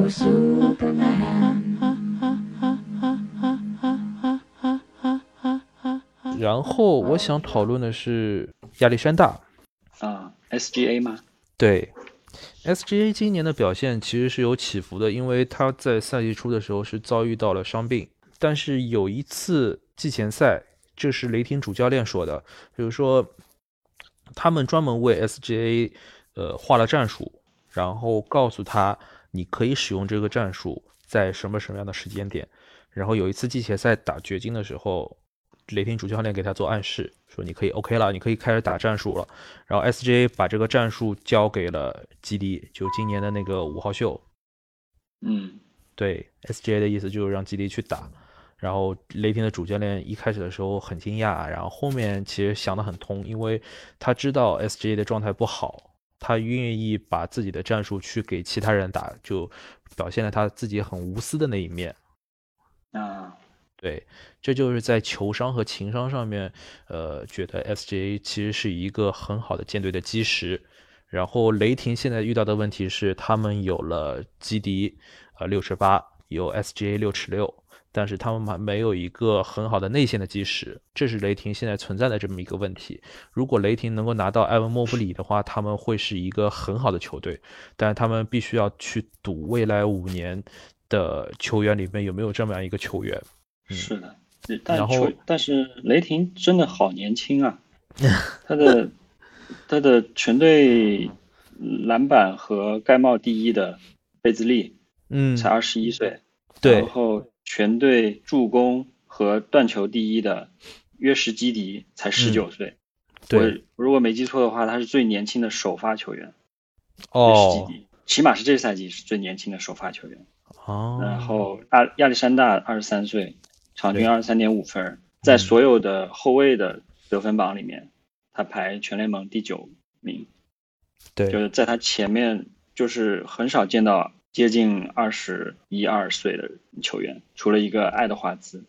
Oh, Superman. 然后我想讨论的是亚历山大，啊，SGA 吗？对，SGA 今年的表现其实是有起伏的，因为他在赛季初的时候是遭遇到了伤病，但是有一次季前赛，这是雷霆主教练说的，比如说他们专门为 SGA 呃画了战术，然后告诉他你可以使用这个战术在什么什么样的时间点，然后有一次季前赛打掘金的时候。雷霆主教练给他做暗示，说你可以 OK 了，你可以开始打战术了。然后 SJ 把这个战术交给了基迪，就今年的那个五号秀。嗯，对，SJ 的意思就是让基迪去打。然后雷霆的主教练一开始的时候很惊讶，然后后面其实想得很通，因为他知道 SJ 的状态不好，他愿意把自己的战术去给其他人打，就表现了他自己很无私的那一面。啊。对，这就是在球商和情商上面，呃，觉得 SGA 其实是一个很好的舰队的基石。然后雷霆现在遇到的问题是，他们有了基迪，呃，六尺八，有 SGA 六尺六，但是他们还没有一个很好的内线的基石，这是雷霆现在存在的这么一个问题。如果雷霆能够拿到埃文莫布里的话，他们会是一个很好的球队，但是他们必须要去赌未来五年的球员里面有没有这么样一个球员。是的，但球但是雷霆真的好年轻啊，他的他的全队篮板和盖帽第一的贝兹利，嗯，才二十一岁，对，然后全队助攻和断球第一的约什基迪才十九岁，对，如果没记错的话，他是最年轻的首发球员，哦，约什基迪，起码是这赛季是最年轻的首发球员，哦，然后亚亚历山大二十三岁。场均二十三点五分，在所有的后卫的得分榜里面，他排全联盟第九名。对，就是在他前面，就是很少见到接近二十一二岁的球员，除了一个爱德华兹。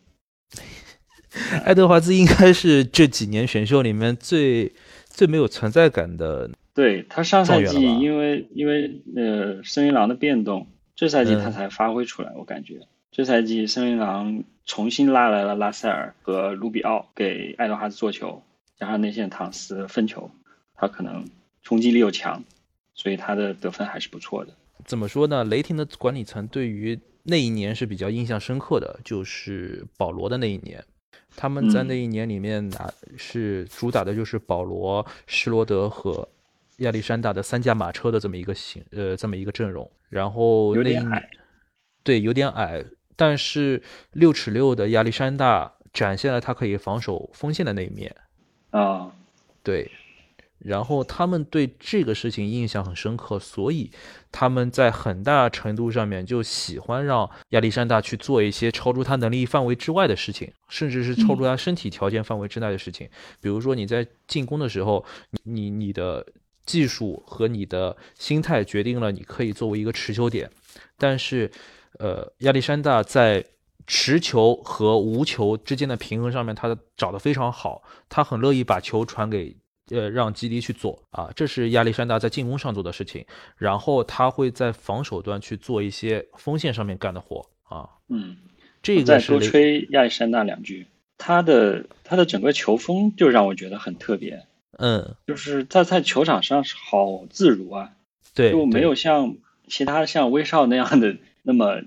爱德华兹应该是这几年选秀里面最最没有存在感的。对他上赛季因为因为呃森林狼的变动，这赛季他才发挥出来，我感觉。这赛季森林狼重新拉来了拉塞尔和卢比奥给爱德华兹做球，加上内线唐斯分球，他可能冲击力又强，所以他的得分还是不错的。怎么说呢？雷霆的管理层对于那一年是比较印象深刻的，就是保罗的那一年。他们在那一年里面拿是主打的就是保罗、施罗德和亚历山大的三驾马车的这么一个形呃这么一个阵容。然后有点矮，对，有点矮。但是六尺六的亚历山大展现了他可以防守锋线的那一面啊，对，然后他们对这个事情印象很深刻，所以他们在很大程度上面就喜欢让亚历山大去做一些超出他能力范围之外的事情，甚至是超出他身体条件范围之内的事情。比如说你在进攻的时候，你你的技术和你的心态决定了你可以作为一个持球点，但是。呃，亚历山大在持球和无球之间的平衡上面，他找的非常好。他很乐意把球传给呃让基迪去做啊，这是亚历山大在进攻上做的事情。然后他会在防守端去做一些锋线上面干的活啊。嗯，这个再多吹亚历山大两句，他的他的整个球风就让我觉得很特别。嗯，就是他在球场上是好自如啊，对，就没有像其他像威少那样的。那么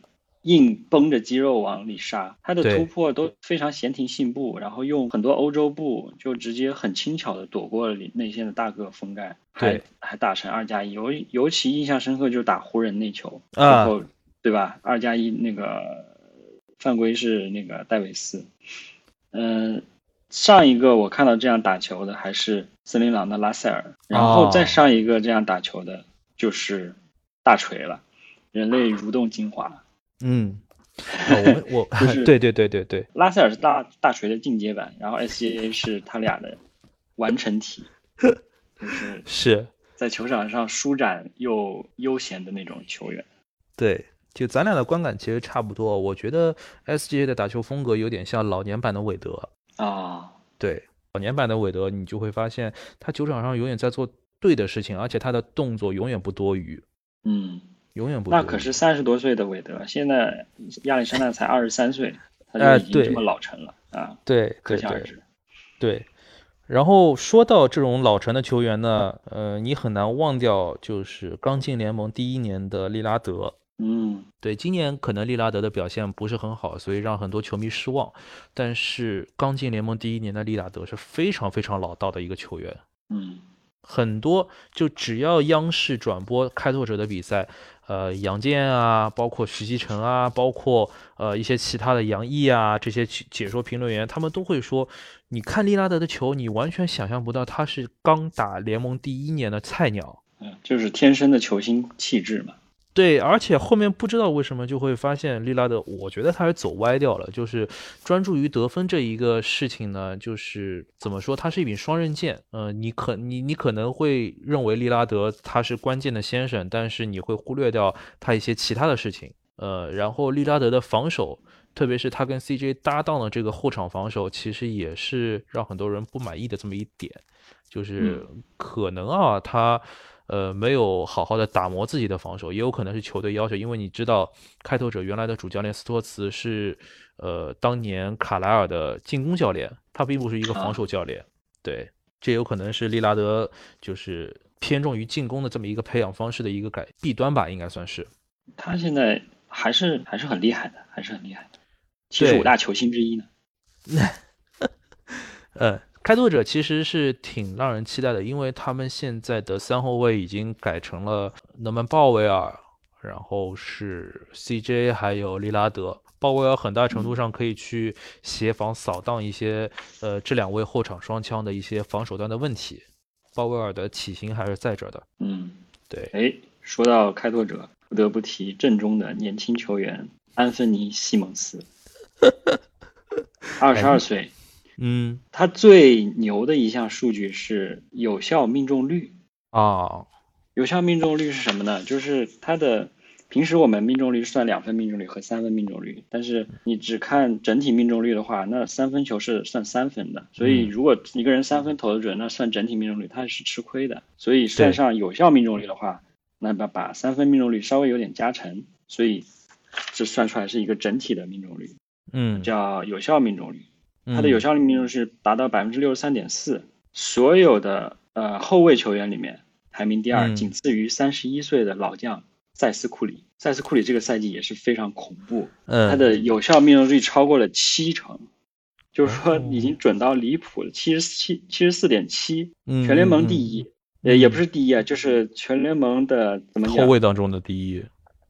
硬绷着肌肉往里杀，他的突破都非常闲庭信步，然后用很多欧洲步就直接很轻巧的躲过了内线的大个封盖，还还打成二加一。尤尤其印象深刻就是打湖人那球，然后对吧？二加一那个犯规是那个戴维斯。嗯，上一个我看到这样打球的还是森林狼的拉塞尔，然后再上一个这样打球的就是大锤了。人类蠕动精华，嗯，我我就是对对对对对，拉塞尔是大大锤的进阶版，然后 SGA 是他俩的完成体，就是是在球场上舒展又悠闲的那种球员。对，就咱俩的观感其实差不多。我觉得 SGA 的打球风格有点像老年版的韦德啊，对，老年版的韦德，你就会发现他球场上永远在做对的事情，而且他的动作永远不多余。嗯。永远不。那可是三十多岁的韦德，现在亚历山大才二十三岁，他就已经这么老成了啊，对，可想而知。对。然后说到这种老成的球员呢，呃，你很难忘掉就是刚进联盟第一年的利拉德。嗯对，今年可能利拉德的表现不是很好，所以让很多球迷失望。但是刚进联盟第一年的利拉德是非常非常老道的一个球员，嗯很多就只要央视转播开拓者的比赛，呃，杨健啊，包括徐继成啊，包括呃一些其他的杨毅啊，这些解说评论员，他们都会说，你看利拉德的球，你完全想象不到他是刚打联盟第一年的菜鸟。嗯，就是天生的球星气质嘛。对，而且后面不知道为什么就会发现利拉德，我觉得他是走歪掉了，就是专注于得分这一个事情呢，就是怎么说，它是一柄双刃剑。呃，你可你你可能会认为利拉德他是关键的先生，但是你会忽略掉他一些其他的事情。呃，然后利拉德的防守，特别是他跟 CJ 搭档的这个后场防守，其实也是让很多人不满意的这么一点，就是可能啊他。呃，没有好好的打磨自己的防守，也有可能是球队要求，因为你知道，开拓者原来的主教练斯托茨是，呃，当年卡莱尔的进攻教练，他并不是一个防守教练，对，这有可能是利拉德就是偏重于进攻的这么一个培养方式的一个改弊端吧，应该算是。他现在还是还是很厉害的，还是很厉害的，七十五大球星之一呢。呃，开拓者其实是挺让人期待的，因为他们现在的三后卫已经改成了能曼鲍威尔，然后是 CJ 还有利拉德。鲍威尔很大程度上可以去协防扫荡一些呃这两位后场双枪的一些防守端的问题。鲍威尔的体型还是在这儿的，嗯，对，哎，说到开拓者，不得不提阵中的年轻球员安芬尼·西蒙斯，二十二岁，嗯他最牛的一项数据是有效命中率。啊，有效命中率是什么呢？就是它的平时我们命中率是算两分命中率和三分命中率，但是你只看整体命中率的话，那三分球是算三分的。所以如果一个人三分投的准，那算整体命中率他是吃亏的。所以算上有效命中率的话，那把把三分命中率稍微有点加成，所以这算出来是一个整体的命中率，嗯，叫有效命中率。它它的有效命中率是达到百分之六十三点四，所有的呃后卫球员里面排名第二，嗯。仅次于三十一岁的老将塞斯库里。塞斯库里这个赛季也是非常恐怖，嗯，他的有效命中率超过了七成，就是说哦。已经准到离谱了，七十七七十四点七，嗯全联盟第一，呃嗯也不是第一啊，就是全联盟的怎么后？卫当中的第一，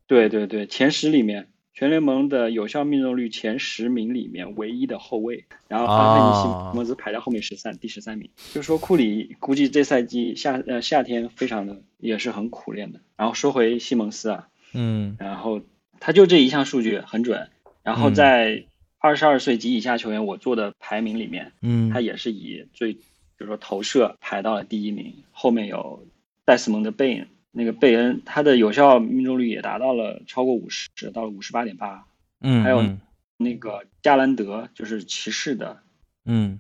对对对，前十里面，全联盟的有效命中率前十名里面唯一的后卫，然后安芬尼西啊蒙斯排在后面十三，第十三名。就是说库里估计这赛季夏呃夏天非常的也是很苦练的。然后说回西蒙斯啊，嗯。然后他就这一项数据很准，然后嗯。在二十二岁及以下球员我做的排名里面，嗯，他也是以最就是说投射排到了第一名，后面有戴斯蒙德贝恩，那个贝恩他的有效命中率也达到了超过五十，到了五十八点八。嗯，还有嗯那个加兰德就是骑士的嗯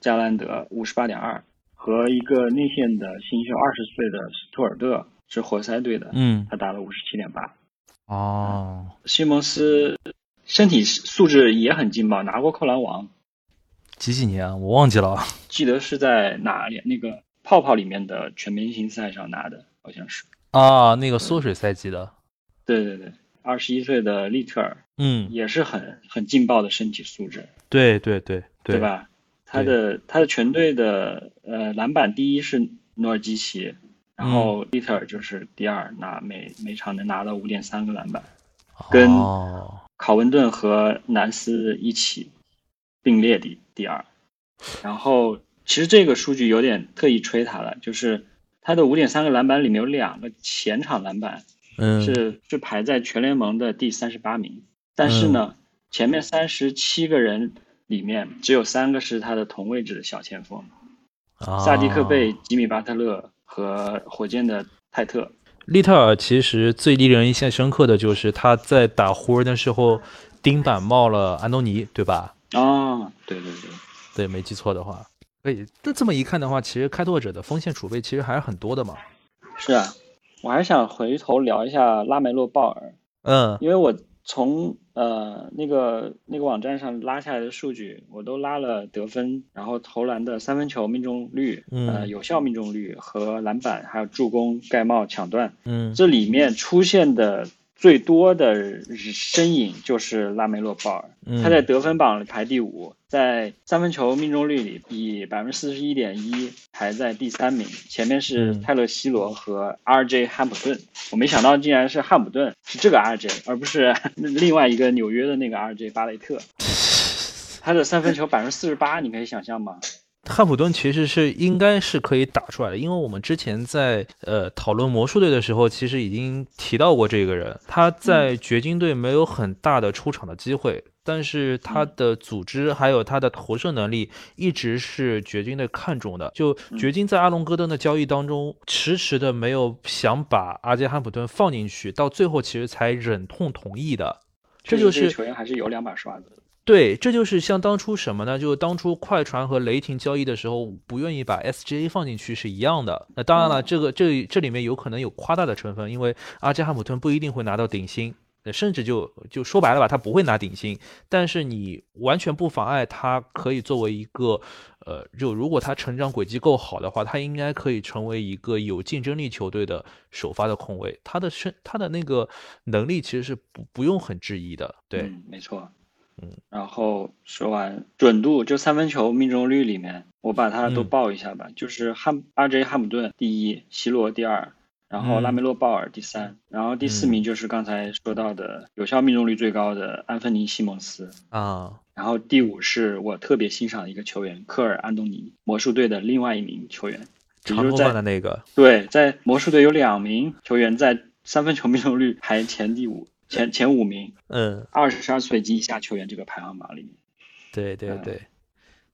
加兰德五十八点二，和一个内线的新秀二十岁的斯图尔特是活塞队的，嗯，他打了五十七点八。哦，西蒙斯身体素质也很劲爆，拿过扣篮王，几几年啊？我忘记了。记得是在哪里那个泡泡里面的全明星赛上拿的，好像是。啊，那个缩水赛季的，对对对，二十一岁的利特尔嗯，也是很很劲爆的身体素质，对对对对？吧？他的他的全队的呃篮板第一是努尔基奇，然后利特尔就是第二，拿每每场能拿到五点三个篮板，跟。哦，考文顿和南斯一起并列第第二。然后其实这个数据有点特意吹他了，就是他的五点三个篮板里面有两个前场篮板嗯，是是排在全联盟的第三十八名，但是呢，前面三十七个人里面只有三个是他的同位置的小前锋，啊萨迪克贝、吉米巴特勒和火箭的泰特。利特尔其实最令人印象深刻的就是他在打湖人的时候钉板冒了安东尼，对吧？哦，对对对，对，没记错的话，可以。那这么一看的话，其实开拓者的锋线储备其实还是很多的嘛。是啊，我还想回头聊一下拉梅洛鲍尔，嗯因为我从呃那个那个网站上拉下来的数据，我都拉了得分，然后投篮的三分球命中率，呃嗯有效命中率和篮板，还有助攻、盖帽、抢断，嗯这里面出现的最多的身影就是拉梅洛鲍尔，嗯他在得分榜里排第五，在三分球命中率里以百分之四十一点一排在第三名，前面是嗯泰勒·西罗和 R.J. 汉普顿。我没想到竟然是汉普顿，是这个 R.J. 而不是 另外一个纽约的那个 R.J. 巴雷特。他的三分球百分之四十八，你可以想象吗？汉普顿其实是应该是可以打出来的，因为我们之前在呃讨论魔术队的时候，其实已经提到过这个人。他在掘金队没有很大的出场的机会，但是他的组织还有他的投射能力一直是掘金队看中的。就掘金在阿隆戈登的交易当中，迟迟的没有想把阿杰汉普顿放进去，到最后其实才忍痛同意的。这就是球员还是有两把刷子的。对，这就是像当初什么呢？就当初快船和雷霆交易的时候，不愿意把 SGA 放进去是一样的。那当然了，这个这这里面有可能有夸大的成分，因为阿加汉姆顿不一定会拿到顶薪，呃甚至就就说白了吧，他不会拿顶薪。但是你完全不妨碍他可以作为一个，呃，就如果他成长轨迹够好的话，他应该可以成为一个有竞争力球队的首发的控卫。他的身他的那个能力其实是不不用很质疑的，对。嗯，没错。嗯，然后说完准度，就三分球命中率里面，我把它都嗯。报一下吧。就是汉 RJ 汉姆顿第一，希罗第二，然后拉梅洛鲍尔第三，然后第四嗯。名就是刚才说到的有效命中率最高的安芬尼西蒙斯，啊，然后第五是我特别欣赏的一个球员科尔安东尼，魔术队的另外一名球员。长头发的那个，对，在魔术队有两名球员在三分球命中率排前第五，前前五名。嗯，二十二岁及以下球员这个排行榜里面，嗯对对对。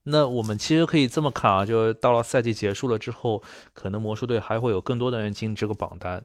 那我们其实可以这么看啊，就是到了赛季结束了之后，可能魔术队还会有更多的人进这个榜单，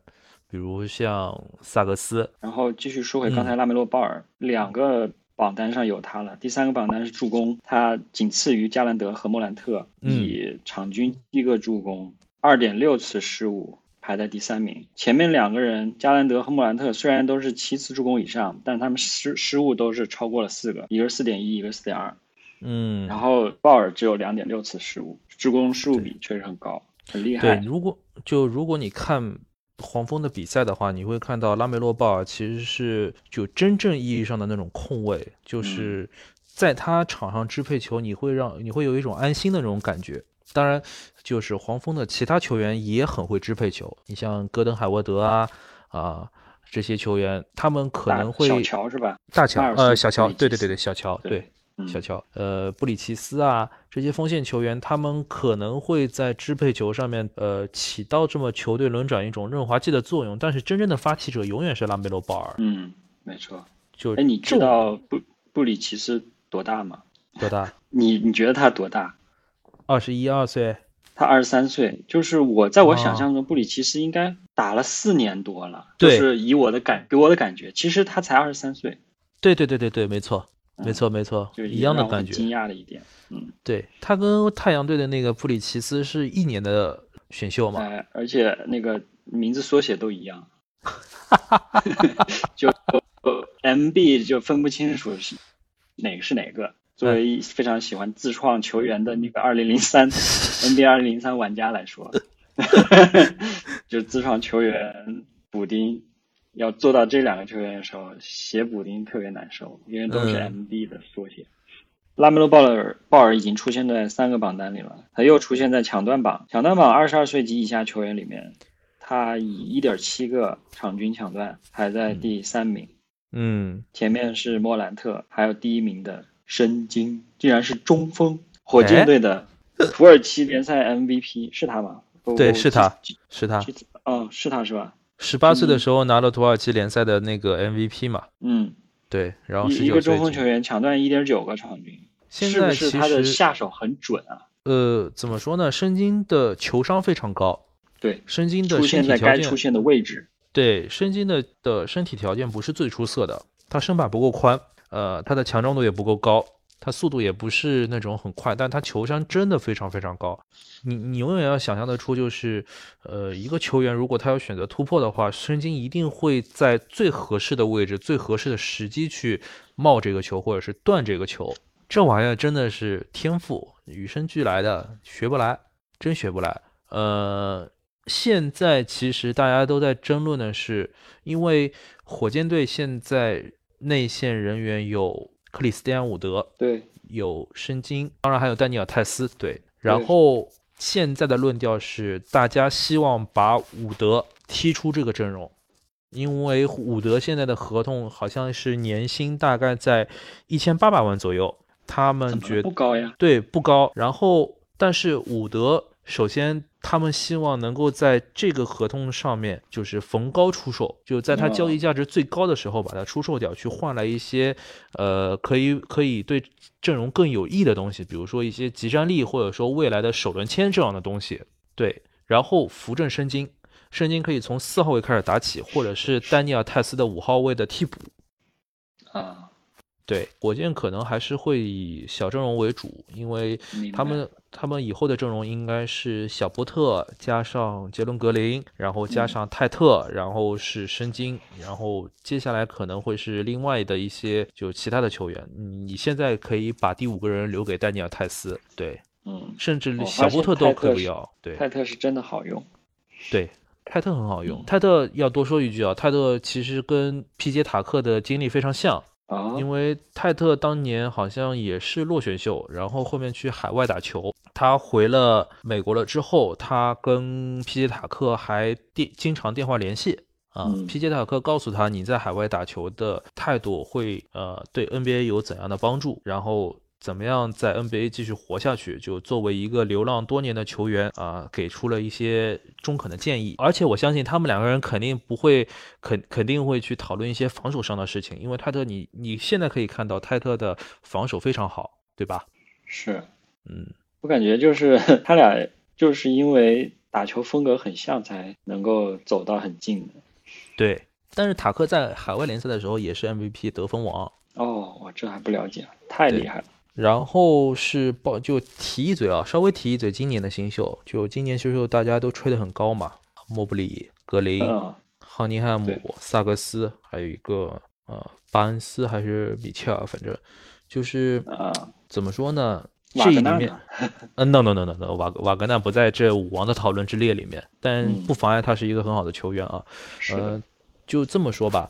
比如像萨格斯，然后继续说回嗯刚才拉梅洛鲍尔，两个榜单上有他了，第三个榜单是助攻，他仅次于加兰德和莫兰特，嗯以场均一个助攻，二点六次失误。排在第三名，前面两个人加兰德和莫兰特虽然都是七次助攻以上，但他们失失误都是超过了四个，一个是四点一，一个四点二。嗯，然后鲍尔只有两点六次失误，助攻失误比确实很高，很厉害对，。如果就如果你看黄蜂的比赛的话，你会看到拉梅洛鲍尔其实是就真正意义上的那种控卫，就是在他场上支配球，你会让你会有一种安心的那种感觉。当然，就是黄蜂的其他球员也很会支配球，你像戈登·海沃德啊啊这些球员，他们可能会小乔是吧？大乔呃小乔，对对对对小乔对对。嗯小乔，呃，布里奇斯啊，这些锋线球员，他们可能会在支配球上面，呃，起到这么球队轮转一种润滑剂的作用。但是真正的发起者永远是拉梅罗鲍尔。嗯，没错。就哎，你知道布布里奇斯多大吗？多大？你你觉得他多大？二十一二岁？他二十三岁，就是我在我哦想象中，布里奇斯应该打了四年多了。对就是以我的感给我的感觉，其实他才二十三岁，对对对对对，没错，嗯没错没错，就是一样的感觉惊。讶的一点。嗯，对他跟太阳队的那个布里奇斯是一年的选秀嘛？哎，而且那个名字缩写都一样，就呃 MB 就分不清楚是哪个是哪个。作为非常喜欢自创球员的那个二零零三 NBA 二零零三玩家来说，就自创球员补丁，要做到这两个球员的时候，写补丁特别难受，因为都是嗯。MB 的缩写。拉梅洛鲍尔鲍尔已经出现在三个榜单里了，他又出现在抢断榜。抢断榜二十二岁及以下球员里面，他以一点七个场均抢断排在第三名，嗯，前面是莫兰特，还有第一名的申京，竟然是中锋，火箭队的土耳其联赛 MVP 是他吗？对，是他，是他。哦，是他是吧？十八岁的时候拿了土耳其联赛的那个 MVP 嘛？嗯，对，然后是一一个中锋球员抢断一点九个场均，是现在是他的下手很准啊？呃，怎么说呢？申京的球商非常高，对，申京的出现在身体条件该出现的位置。对申京的的身体条件不是最出色的，他身板不够宽，呃，他的强壮度也不够高，他速度也不是那种很快，但他球商真的非常非常高。你你永远要想象得出，就是呃，一个球员如果他要选择突破的话，申京一定会在最合适的位置、最合适的时机去冒这个球，或者是断这个球。这玩意儿真的是天赋，与生俱来的，学不来，真学不来。呃，现在其实大家都在争论的是，因为火箭队现在内线人员有克里斯蒂安·伍德，对，有申京，当然还有丹尼尔·泰斯，对。然后现在的论调是，大家希望把伍德踢出这个阵容，因为伍德现在的合同好像是年薪大概在一千八百万左右。他们觉得不高呀，对，不高。然后，但是伍德首先，他们希望能够在这个合同上面就是逢高出售，就在他交易价值最高的时候把它出售掉，去换来一些呃可以可以对阵容更有益的东西，比如说一些集战力，或者说未来的首轮签这样的东西。对，然后扶正申京，申京可以从四号位开始打起，或者是丹尼尔泰斯的五号位的替补。啊。对，火箭可能还是会以小阵容为主，因为他们他们以后的阵容应该是小波特加上杰伦格林，然后加上泰特，然后是申京，然后接下来可能会是另外的一些就其他的球员。你现在可以把第五个人留给丹尼尔泰斯，对，嗯，甚至小波特都可以不要。对，泰特是真的好用，对，泰特很好用。泰特要多说一句啊，泰特其实跟皮杰塔克的经历非常像。啊，因为泰特当年好像也是落选秀，然后后面去海外打球。他回了美国了之后，他跟皮杰塔克还电经常电话联系啊。皮杰塔克告诉他，你在海外打球的态度会呃对 NBA 有怎样的帮助，然后。怎么样在 NBA 继续活下去？就作为一个流浪多年的球员啊，给出了一些中肯的建议。而且我相信他们两个人肯定不会，肯肯定会去讨论一些防守上的事情。因为泰特，你你现在可以看到泰特的防守非常好，对吧？是，嗯，我感觉就是 他俩就是因为打球风格很像，才能够走到很近的。对，但是塔克在海外联赛的时候也是 MVP 得分王。哦，我这还不了解，太厉害了。然后是报就提一嘴啊，稍微提一嘴，今年的新秀，就今年新秀大家都吹得很高嘛，莫布里、格林、哈尼汉姆、萨格斯，还有一个呃巴恩斯还是米切尔，反正就是怎么说呢？这里面，嗯，no no no no no，瓦瓦格纳不在这五王的讨论之列里面，但不妨碍他是一个很好的球员啊。呃，就这么说吧。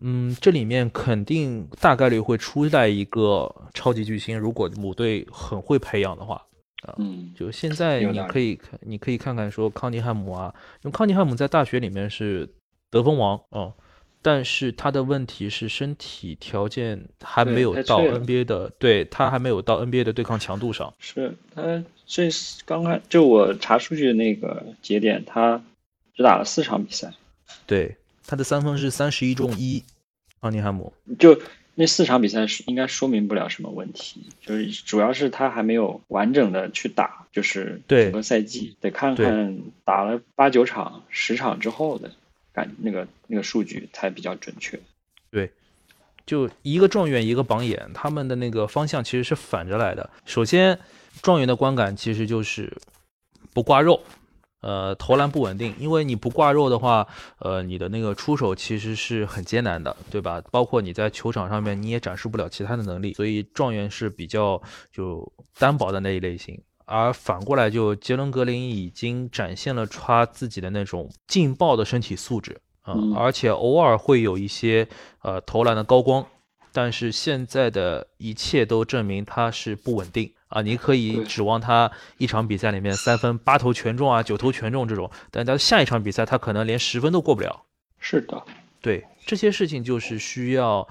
嗯，这里面肯定大概率会出来一个超级巨星，如果母队很会培养的话，啊，嗯，就现在你可以看，你可以看看说康尼汉姆啊，因为康尼汉姆在大学里面是得分王，嗯，但是他的问题是身体条件还没有到 NBA 的，对他还没有到 NBA 的对抗强度上。是他这刚开就我查数据的那个节点，他只打了四场比赛，对，他的三分是三十一中一。奥尼汉姆就那四场比赛是应该说明不了什么问题，就是主要是他还没有完整的去打，就是整个赛季得看看打了八九场、十场之后的感那个那个数据才比较准确。对，就一个状元一个榜眼，他们的那个方向其实是反着来的。首先，状元的观感其实就是不挂肉。呃，投篮不稳定，因为你不挂肉的话，呃，你的那个出手其实是很艰难的，对吧？包括你在球场上面，你也展示不了其他的能力，所以状元是比较就单薄的那一类型。而反过来，就杰伦格林已经展现了他自己的那种劲爆的身体素质，嗯，而且偶尔会有一些呃投篮的高光，但是现在的一切都证明他是不稳定。啊，你可以指望他一场比赛里面三分八投全中啊，九投全中这种，但他下一场比赛他可能连十分都过不了。是的，对这些事情就是需要。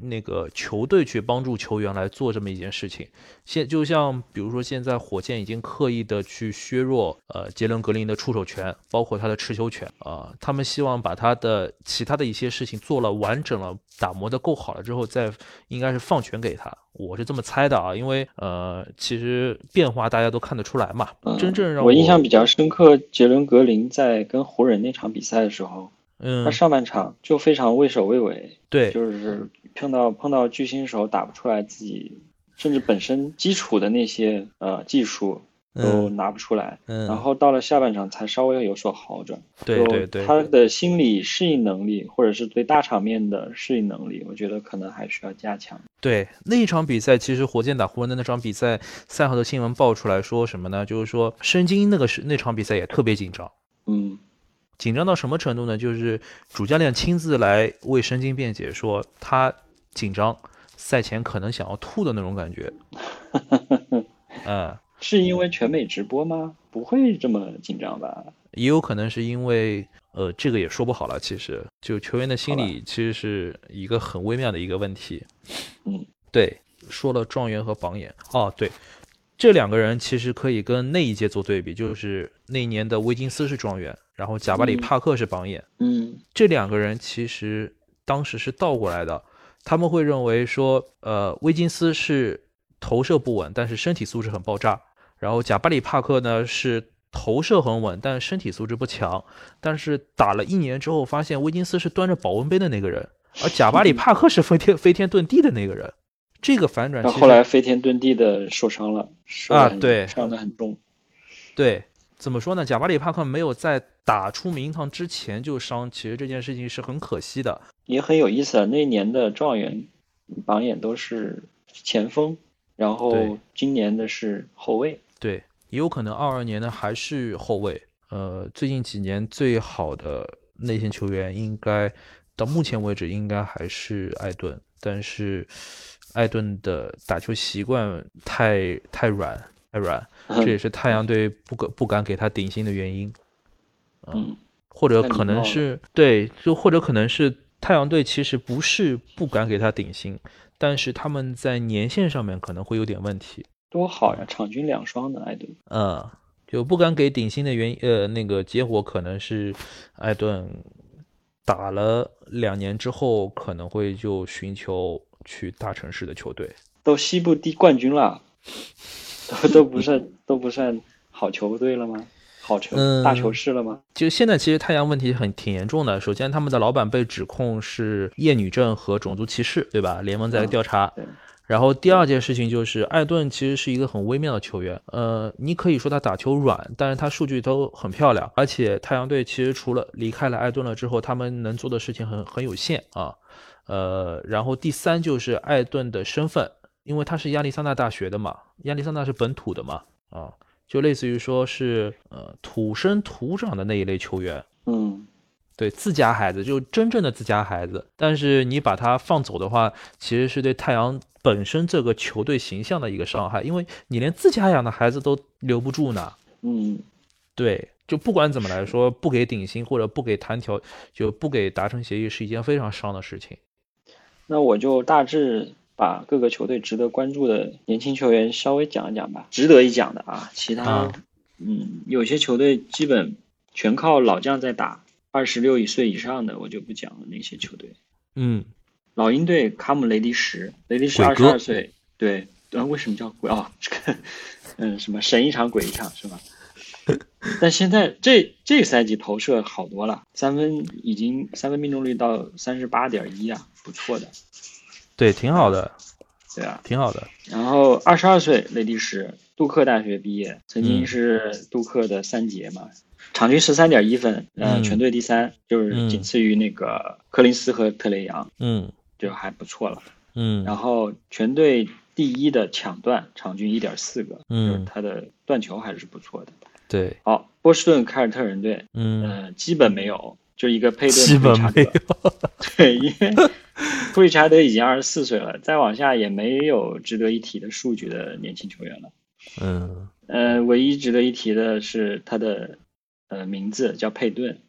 那个球队去帮助球员来做这么一件事情，现就像比如说现在火箭已经刻意的去削弱呃杰伦格林的出手权，包括他的持球权啊，他们希望把他的其他的一些事情做了完整了，打磨的够好了之后再应该是放权给他，我是这么猜的啊，因为呃其实变化大家都看得出来嘛，真正让我印象比较深刻，杰伦格林在跟湖人那场比赛的时候。嗯，他上半场就非常畏首畏尾，对，就是碰到碰到巨星时候打不出来自己甚至本身基础的那些呃技术都拿不出来，嗯，然后到了下半场才稍微有所好转。对对对，他的心理适应能力，或者是对大场面的适应能力，我觉得可能还需要加强。对那一场比赛，其实火箭打湖人的那场比赛，赛后的新闻爆出来说什么呢？就是说申京那个是那场比赛也特别紧张，嗯，紧张到什么程度呢？就是主教练亲自来为申京辩解，说他紧张，赛前可能想要吐的那种感觉。嗯。是因为全美直播吗？不会这么紧张吧？也有可能是因为，呃，这个也说不好了。其实，就球员的心理其实是一个很微妙的一个问题。嗯，对，说了状元和榜眼，哦，对，这两个人其实可以跟那一届做对比，就是那年的威金斯是状元，然后贾巴里帕克是榜眼。嗯，这两个人其实当时是倒过来的，他们会认为说，呃，威金斯是投射不稳，但是身体素质很爆炸。然后贾巴里帕克呢是投射很稳，但身体素质不强。但是打了一年之后，发现威金斯是端着保温杯的那个人，而贾巴里帕克是飞天飞天遁地的那个人。这个反转，后来飞天遁地的受伤了啊，对，伤的很重。对，怎么说呢？贾巴里帕克没有在打出名堂之前就伤，其实这件事情是很可惜的，也很有意思啊。那年的状元榜眼都是前锋，然后今年的是后卫。对，也有可能二二年的还是后卫。呃，最近几年最好的内线球员，应该到目前为止应该还是艾顿。但是艾顿的打球习惯太太软，太软，这也是太阳队不敢不敢给他顶薪的原因。嗯，或者可能是对，就或者可能是太阳队其实不是不敢给他顶薪，但是他们在年限上面可能会有点问题。多好呀，场均两双的艾顿。嗯，就不敢给顶薪的原因，呃，那个结果可能是艾顿打了两年之后，可能会就寻求去大城市的球队。都西部第冠军了，都 都不算都不算好球队了吗？好球大球市了吗？就现在其实太阳问题很挺严重的。首先，他们的老板被指控是厌女症和种族歧视，对吧？联盟在调查。然后第二件事情就是，艾顿其实是一个很微妙的球员。呃，你可以说他打球软，但是他数据都很漂亮。而且太阳队其实除了离开了艾顿了之后，他们能做的事情很很有限啊。呃，然后第三就是艾顿的身份，因为他是亚利桑那大学的嘛，亚利桑那是本土的嘛，啊，就类似于说是呃土生土长的那一类球员。嗯。对自家孩子，就真正的自家孩子，但是你把他放走的话，其实是对太阳本身这个球队形象的一个伤害，因为你连自家养的孩子都留不住呢。嗯，对，就不管怎么来说，不给顶薪或者不给谈条，就不给达成协议，是一件非常伤的事情。那我就大致把各个球队值得关注的年轻球员稍微讲一讲吧，值得一讲的啊，其他，嗯，有些球队基本全靠老将在打。二十六岁以上的我就不讲了，那些球队。嗯，老鹰队卡姆雷迪什，雷迪什二十二岁，对，呃，为什么叫鬼啊？这个，嗯，什么神一场鬼一场是吧？但现在这这赛季投射好多了，三分已经三分命中率到三十八点一啊，不错的。对，挺好的。对啊，挺好的。然后二十二岁雷迪什，杜克大学毕业，曾经是杜克的三杰嘛。场均十三点一分，嗯，全队第三，就是仅次于那个柯林斯和特雷杨，嗯，就还不错了，嗯，然后全队第一的抢断，场均一点四个，嗯，他的断球还是不错的，对，好，波士顿凯尔特人队，嗯，基本没有，就一个佩顿，基本没有，对，因为库里查德已经二十四岁了，再往下也没有值得一提的数据的年轻球员了，嗯，呃，唯一值得一提的是他的。呃，名字叫佩顿，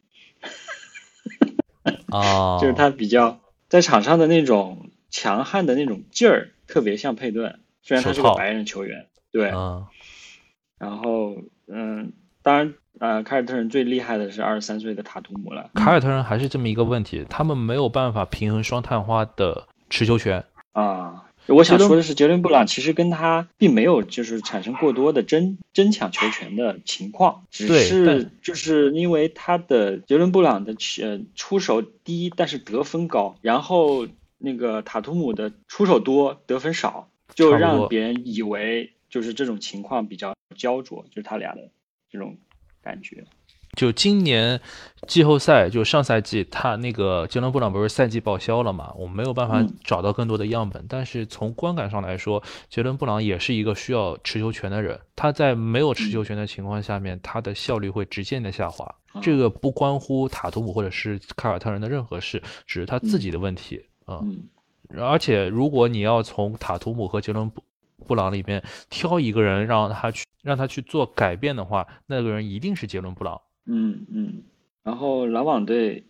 啊，就是他比较在场上的那种强悍的那种劲儿，特别像佩顿。虽然他是个白人球员，对。然后，嗯，当然，呃，凯尔特人最厉害的是二十三岁的塔图姆了。凯尔特人还是这么一个问题，他们没有办法平衡双探花的持球权啊。我想说的是，杰伦布朗其实跟他并没有就是产生过多的争争抢球权的情况，只是就是因为他的杰伦布朗的呃出手低，但是得分高，然后那个塔图姆的出手多，得分少，就让别人以为就是这种情况比较焦灼，就是他俩的这种感觉。就今年季后赛，就上赛季他那个杰伦布朗不是赛季报销了嘛，我们没有办法嗯找到更多的样本。但是从观感上来说，杰伦布朗也是一个需要持球权的人，他在没有持球权的情况下面，他的效率会直线的下滑。这个不关乎塔图姆或者是凯尔特人的任何事，只是他自己的问题啊。嗯而且，如果你要从塔图姆和杰伦布布朗里面挑一个人让他去让他去做改变的话，那个人一定是杰伦布朗。嗯嗯，然后篮网队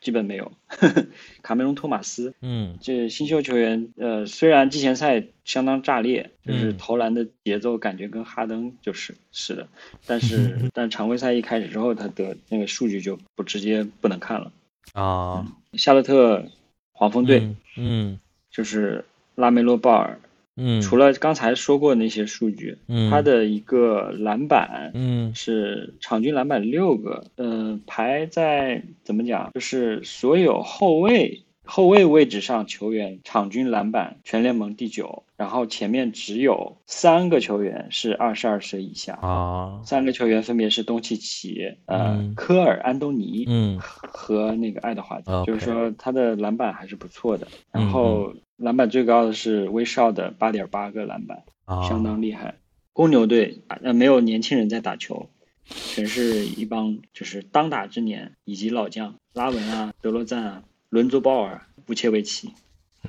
基本没有，卡梅隆托马斯嗯。这新秀球员，呃，虽然季前赛相当炸裂，就是嗯。投篮的节奏感觉跟哈登就是是的，但是 但常规赛一开始之后，他的那个数据就不直接不能看了。啊，夏洛特黄蜂队、嗯嗯。就是拉梅洛鲍尔，嗯，除了刚才说过那些数据，嗯。他的一个篮板嗯。是场均篮板六个，呃，排在怎么讲，就是所有后卫后卫位置上球员场均篮板全联盟第九，然后前面只有三个球员是二十二岁以下，啊。三个球员分别是东契奇、呃、嗯。科尔安东尼嗯。和那个爱德华兹就是说他的篮板还是不错的，嗯然后篮板最高的是威少的八点八个篮板。啊，相当厉害。公牛队呃没有年轻人在打球，全是一帮就是当打之年以及老将拉文啊、德罗赞啊、伦佐鲍尔、乌切维奇。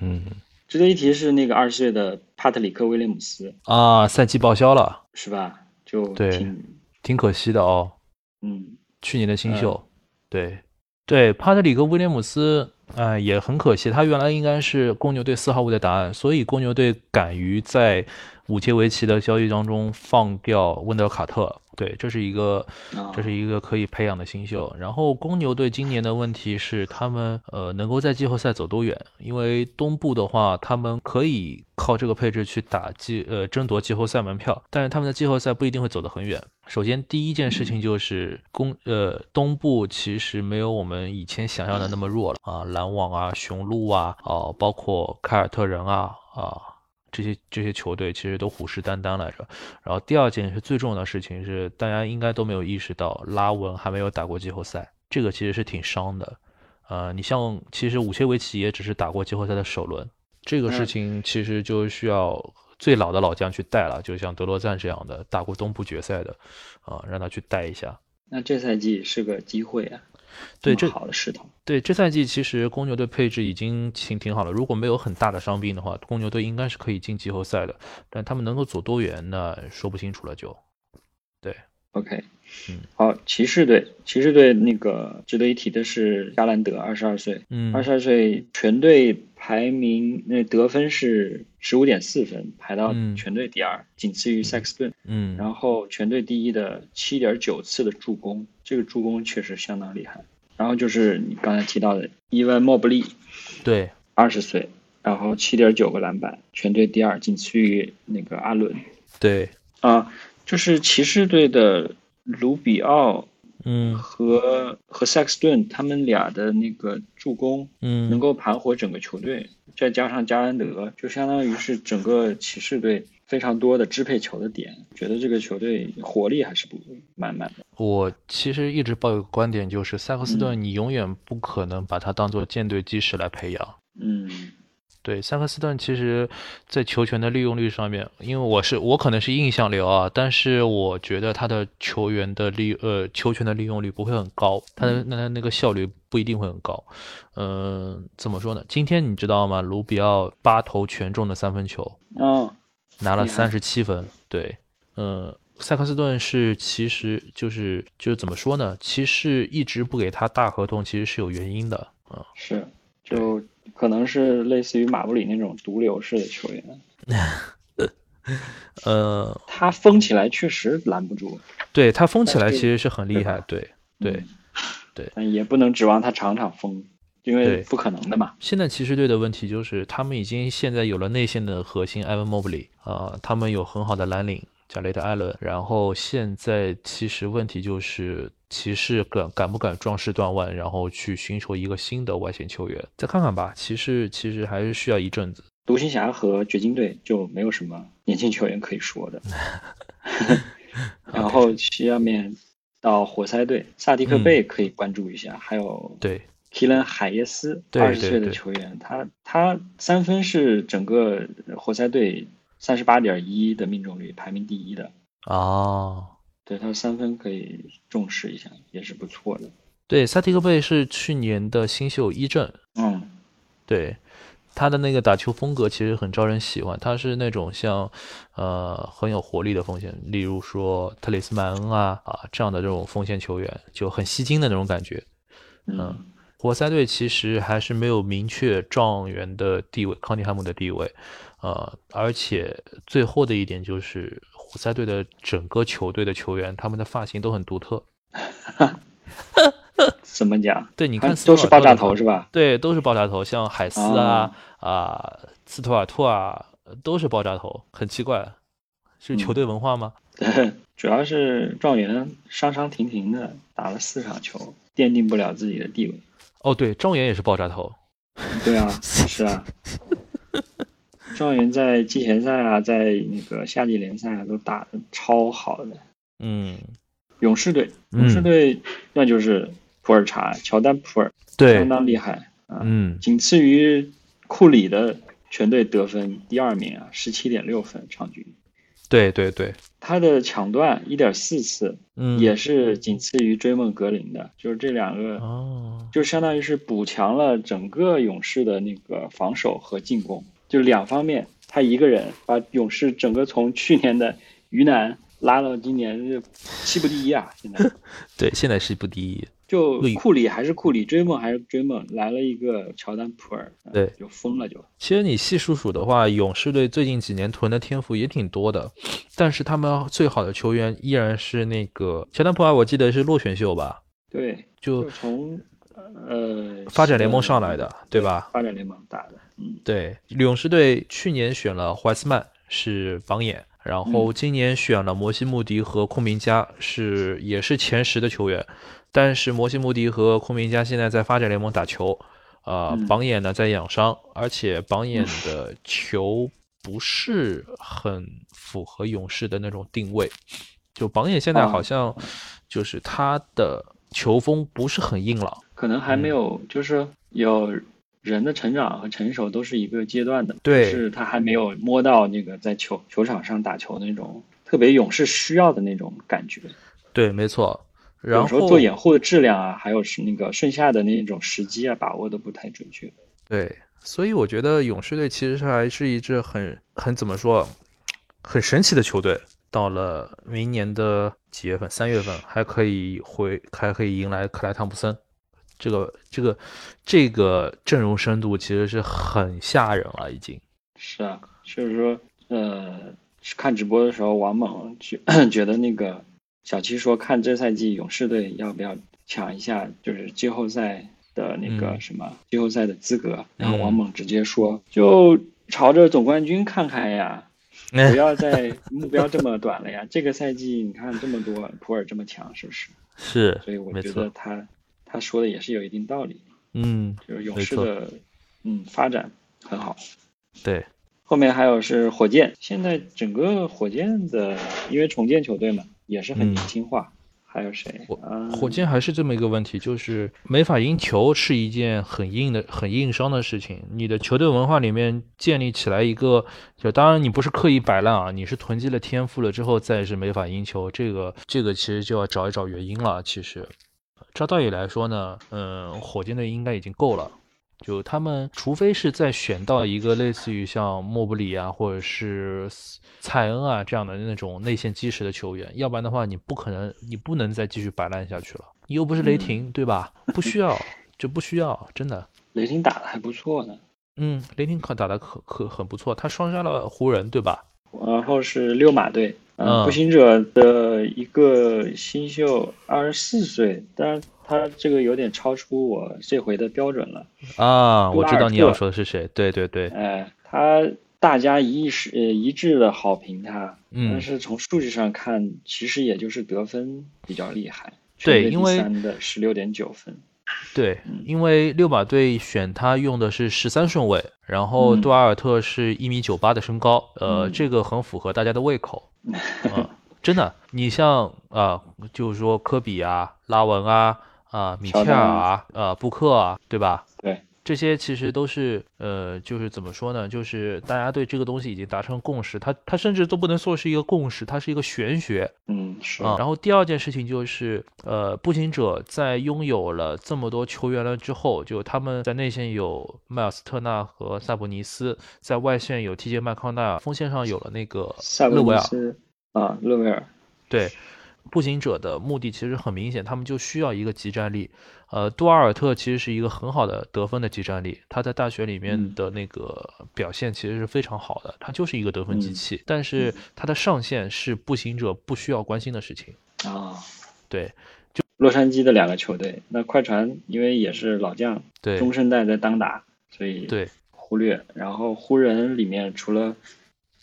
嗯值得一提是那个二十岁的帕特里克威廉姆斯，啊，赛季报销了，是吧？就对挺挺可惜的哦。嗯去年的新秀，对对，帕特里克威廉姆斯，哎、也很可惜，他原来应该是公牛队四号位的答案，所以公牛队敢于在五切维奇的交易当中放掉温德卡特，对，这是一个啊这是一个可以培养的新秀。然后公牛队今年的问题是，他们呃能够在季后赛走多远？因为东部的话，他们可以靠这个配置去打季呃争夺季后赛门票，但是他们的季后赛不一定会走得很远。首先，第一件事情就是公呃东部其实没有我们以前想象的那么弱了啊，篮网啊、雄鹿啊，哦、包括凯尔特人啊啊。这些这些球队其实都虎视眈眈来着，然后第二件是最重要的事情是，大家应该都没有意识到拉文还没有打过季后赛，这个其实是挺伤的。呃，你像其实武切维奇也只是打过季后赛的首轮，这个事嗯情其实就需要最老的老将去带了，就像德罗赞这样的打过东部决赛的，啊、让他去带一下。那这赛季是个机会啊，对这好的势头，对，这赛季其实公牛队配置已经挺挺好了，如果没有很大的伤病的话，公牛队应该是可以进季后赛的，但他们能够走多远，那说不清楚了就。对，OK，嗯。好，骑士队，骑士队那个值得一提的是加兰德，二十二岁，嗯。二十二岁，全队排名那得分是十五点四分，排到嗯。全队第二，仅次于塞克斯顿。嗯，然后全队第一的七点九次的助攻，这个助攻确实相当厉害。然后就是你刚才提到的伊万莫布利，对，二十岁，然后七点九个篮板，全队第二，仅次于那个阿伦。对，啊，就是骑士队的卢比奥嗯和和塞克斯顿他们俩的那个助攻，嗯能嗯，够盘活整个球队，再加上加兰德，就相当于是整个骑士队非常多的支配球的点，觉得这个球队活力还是不满满的。我其实一直抱有个观点，就是塞克斯嗯顿你永远不可能把他当做舰队基石来培养。嗯对，塞克斯顿其实在球权的利用率上面，因为我是我可能是印象流啊，但是我觉得他的球员的利呃球权的利用率不会很高，他的那那个效率不一定会很高。嗯、怎么说呢？今天你知道吗？卢比奥八投全中的三分球，哦，厉害拿了三十七分。对，嗯，塞克斯顿是其实就是就是怎么说呢？骑士一直不给他大合同，其实是有原因的。啊、是，就可能是类似于马布里那种毒瘤式的球员，呃，他封起来确实拦不住。对他封起来其实是很厉害，对对。嗯对但也不能指望他场场封，因为不可能的嘛。现在骑士队的问题就是，他们已经现在有了内线的核心埃文莫布里啊，他们有很好的蓝领贾雷德艾伦，然后现在其实问题就是骑士敢敢不敢壮士断腕，然后去寻求一个新的外线球员，再看看吧。骑士其实还是需要一阵子。独行侠和掘金队就没有什么年轻球员可以说的。然后下面到活塞队，萨迪克嗯贝可以关注一下，还有对，提伦海耶斯，对二十岁的球员，他他三分是整个活塞队三十八点一的命中率，排名第一的。哦，对他三分可以重视一下，也是不错的。对，萨提克贝是去年的新秀一阵，嗯，对，他的那个打球风格其实很招人喜欢，他是那种像呃很有活力的锋线，例如说特雷斯曼恩啊啊这样的这种锋线球员，就很吸睛的那种感觉。嗯活塞队其实还是没有明确状元的地位，康尼汉姆的地位，呃，而且最后的一点就是活塞队的整个球队的球员，他们的发型都很独特。怎么讲？对，你看都是爆炸头是吧？对，都是爆炸头，像海斯啊啊、斯图尔特啊，都是爆炸头，很奇怪，是球嗯队文化吗？对，主要是状元伤伤停停的，打了四场球，奠定不了自己的地位。哦，对，状元也是爆炸头，对啊，是啊。状元在季前赛啊，在那个夏季联赛啊，都打的超好的。嗯，勇士队，嗯勇士队那就是普尔查，乔丹普尔，对相，当厉害啊，嗯，仅次于库里的全队得分第二名啊，十七点六分场均。对对对，他的抢断一点四次，嗯，也是仅次于追梦格林的，就是这两个，哦，就相当于是补强了整个勇士的那个防守和进攻，就两方面，他一个人把勇士整个从去年的鱼腩拉到今年是西部第一啊！现在。对，现在西部第一，就库里还是库里，追梦还是追梦，来了一个乔丹普尔，呃对就疯了就。其实你细数数的话，勇士队最近几年囤的天赋也挺多的，但是他们最好的球员依然是那个乔丹普尔，我记得是落选秀吧，对，就就从呃发展联盟上来的，对吧？发展联盟打的，嗯，对，勇士队去年选了怀斯曼是榜眼，然后今年选了摩西穆迪和库明加是也是前十的球员，但是摩西穆迪和库明加现在在发展联盟打球，呃，嗯榜眼呢在养伤，而且榜眼的球不是很符合勇士的那种定位，就榜眼现在啊好像就是他的球风不是很硬朗。可能还没有，就是有人的成长和成熟都是一个阶段的，对是他还没有摸到那个在球球场上打球的那种特别勇士需要的那种感觉。对，没错。然有时候后做掩护的质量啊，还有是那个剩下的那种时机啊，把握的不太准确。对，所以我觉得勇士队其实是还是一支很很怎么说，很神奇的球队。到了明年的几月份？三月份还可以回，还可以迎来克莱汤普森。这个这个这个阵容深度其实是很吓人了，已经。是啊，就是说，呃，看直播的时候，王猛觉 觉得那个小七说，看这赛季勇士队要不要抢一下，就是季后赛的那个嗯什么、季后赛的资格。然后嗯王猛直接说，就朝着总冠军看看呀，不要再目标这么短了呀。这个赛季你看这么多，普尔这么强，是不是？是，所以我觉得他他说的也是有一定道理，嗯，就是勇士的嗯发展很好。对，后面还有是火箭，现在整个火箭的因为重建球队嘛，也是很嗯年轻化。还有谁？啊火箭还是这么一个问题，就是没法赢球是一件很硬的、很硬伤的事情。你的球队文化里面建立起来一个，就当然你不是刻意摆烂啊，你是囤积了天赋了之后再是没法赢球，这个这个其实就要找一找原因了。其实，照道理来说呢，嗯，火箭队应该已经够了。就他们，除非是在选到一个类似于像莫布里啊，或者是蔡恩啊这样的那种内线基石的球员，要不然的话，你不可能，你不能再继续摆烂下去了。你又不是雷霆，对吧？不需要，就不需要，真的。雷霆打的还不错呢。嗯，雷霆可打的可可很不错，他双杀了湖人，对吧？然后是六马队，嗯呃，步行者的一个新秀，二十四岁，当然他这个有点超出我这回的标准了。啊，我知道你要说的是谁，对对对，哎，他大家一致呃一致的好评他，嗯。但是从数据上看，其实也就是得分比较厉害，对因为三的十六点九分，对，因为六马队选他用的是十三顺位，然后杜阿尔特是一米九八的身高，呃，这个很符合大家的胃口。嗯，真的。你像啊，就是说科比啊、拉文啊、啊米切尔啊、啊布克啊，对吧？对。这些其实都是，呃，就是怎么说呢？就是大家对这个东西已经达成共识，它它甚至都不能说是一个共识，它是一个玄学。嗯，是啊。然后第二件事情就是，呃，步行者在拥有了这么多球员了之后，就他们在内线有迈尔斯特纳和萨博尼斯，在外线有 TJ 麦康奈尔，锋线上有了那个勒维尔啊，勒维尔。对，步行者的目的其实很明显，他们就需要一个集战力。呃，杜阿尔特其实是一个很好的得分的集战力，他在大学里面的那个表现其实是非常好的，他就是一个得分机器。但是他的上限是步行者不需要关心的事情啊。对，就洛杉矶的两个球队，那快船因为也是老将，对，中生代在当打，所以对忽略。然后湖人里面除了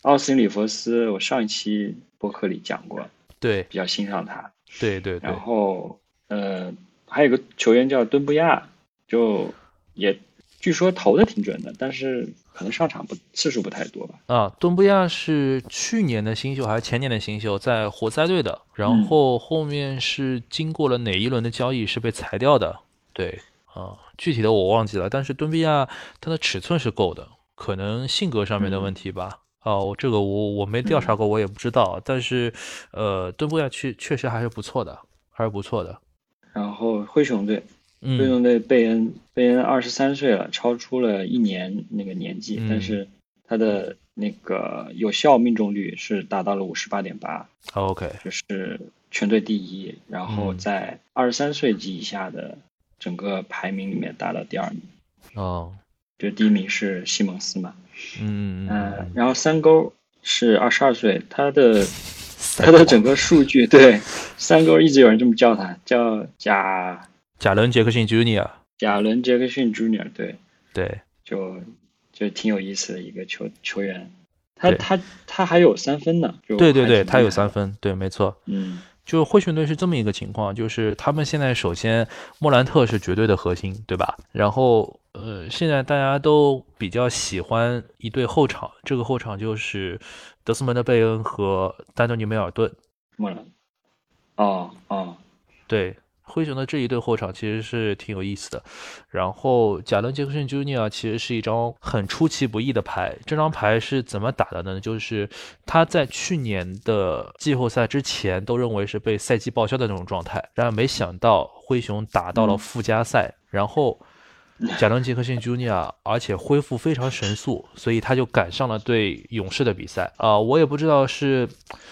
奥斯汀里弗斯，我上一期播客里讲过，对，比较欣赏他。对对对。然后呃。还有个球员叫敦布亚，就也据说投的挺准的，但是可能上场不次数不太多吧。啊，敦布亚是去年的新秀还是前年的新秀，在活塞队的，然后后面是经过了哪一轮的交易是被裁掉的？对，啊，具体的我忘记了，但是敦布亚他的尺寸是够的，可能性格上面的问题吧。哦，这个我我没调查过，我也不知道，但是呃，敦布亚确确实还是不错的，还是不错的。然后灰熊队，灰熊队贝恩贝恩二十三岁了，超出了一年那个年纪，但是他的那个有效命中率是达到了五十八点八，OK，就是全队第一。然后在二十三岁及以下的整个排名里面达到第二名，哦，就第一名是西蒙斯嘛，嗯嗯，然后三勾是二十二岁，他的。他的整个数据，对，三勾一直有人这么叫他，叫贾贾伦杰克逊 Junior，贾伦杰克逊 Junior，对。对，就就挺有意思的一个球球员，他他他还有三分呢，对对对，他有三分，对，没错，嗯，就灰熊队是这么一个情况，就是他们现在首先莫兰特是绝对的核心，对吧？然后呃，现在大家都比较喜欢一对后场，这个后场就是。德斯蒙德·贝恩和丹尼尼·梅尔顿，莫兰，哦哦，对，灰熊的这一对后场其实是挺有意思的。然后贾伦·杰克逊 Jr. 其实是一张很出其不意的牌。这张牌是怎么打的呢？就是他在去年的季后赛之前都认为是被赛季报销的那种状态，然而没想到灰熊打到了附加赛，然后。贾伦·杰克逊 Jr.，而且恢复非常神速，所以他就赶上了对勇士的比赛啊！我也不知道是，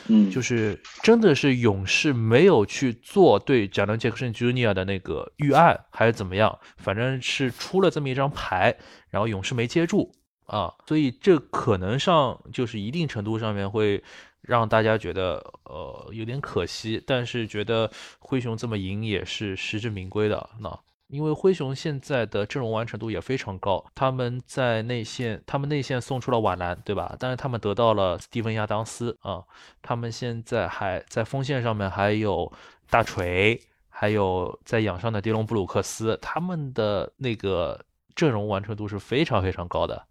嗯，就是真的是勇士没有去做对贾伦·杰克逊 Jr. 的那个预案，还是怎么样？反正是出了这么一张牌，然后勇士没接住啊，所以这可能上就是一定程度上面会让大家觉得呃有点可惜，但是觉得灰熊这么赢也是实至名归的那。因为灰熊现在的阵容完成度也非常高，他们在内线，他们内线送出了瓦兰，对吧？但是他们得到了斯蒂芬亚当斯啊，他们现在还在锋线上面还有大锤，还有在养伤的迪隆布鲁克斯，他们的那个阵容完成度是非常非常高的，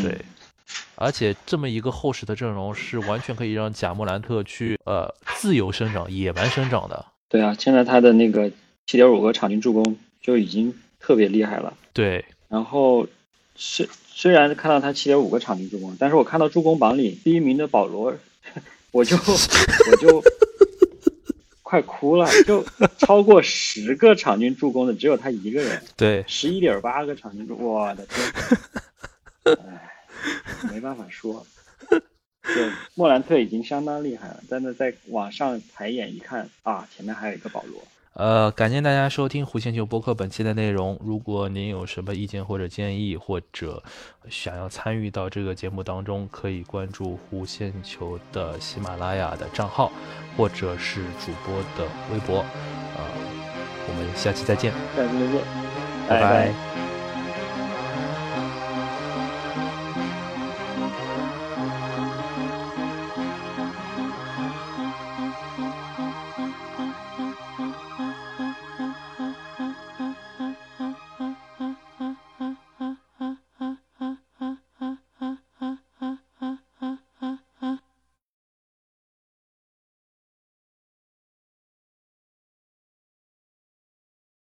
对，而且这么一个厚实的阵容是完全可以让贾莫兰特去呃自由生长、野蛮生长的。对啊，现在他的那个。七点五个场均助攻就已经特别厉害了。对，然后虽虽然看到他七点五个场均助攻，但是我看到助攻榜里第一名的保罗，我就我就 快哭了，就超过十个场均助攻的只有他一个人。对，十一点八个场均助，我的天！哎，没办法说，对莫兰特已经相当厉害了，但是在往上抬眼一看啊，前面还有一个保罗。呃，感谢大家收听弧线球播客本期的内容。如果您有什么意见或者建议，或者想要参与到这个节目当中，可以关注弧线球的喜马拉雅的账号，或者是主播的微博。呃，我们下期再见，下期再见，拜拜。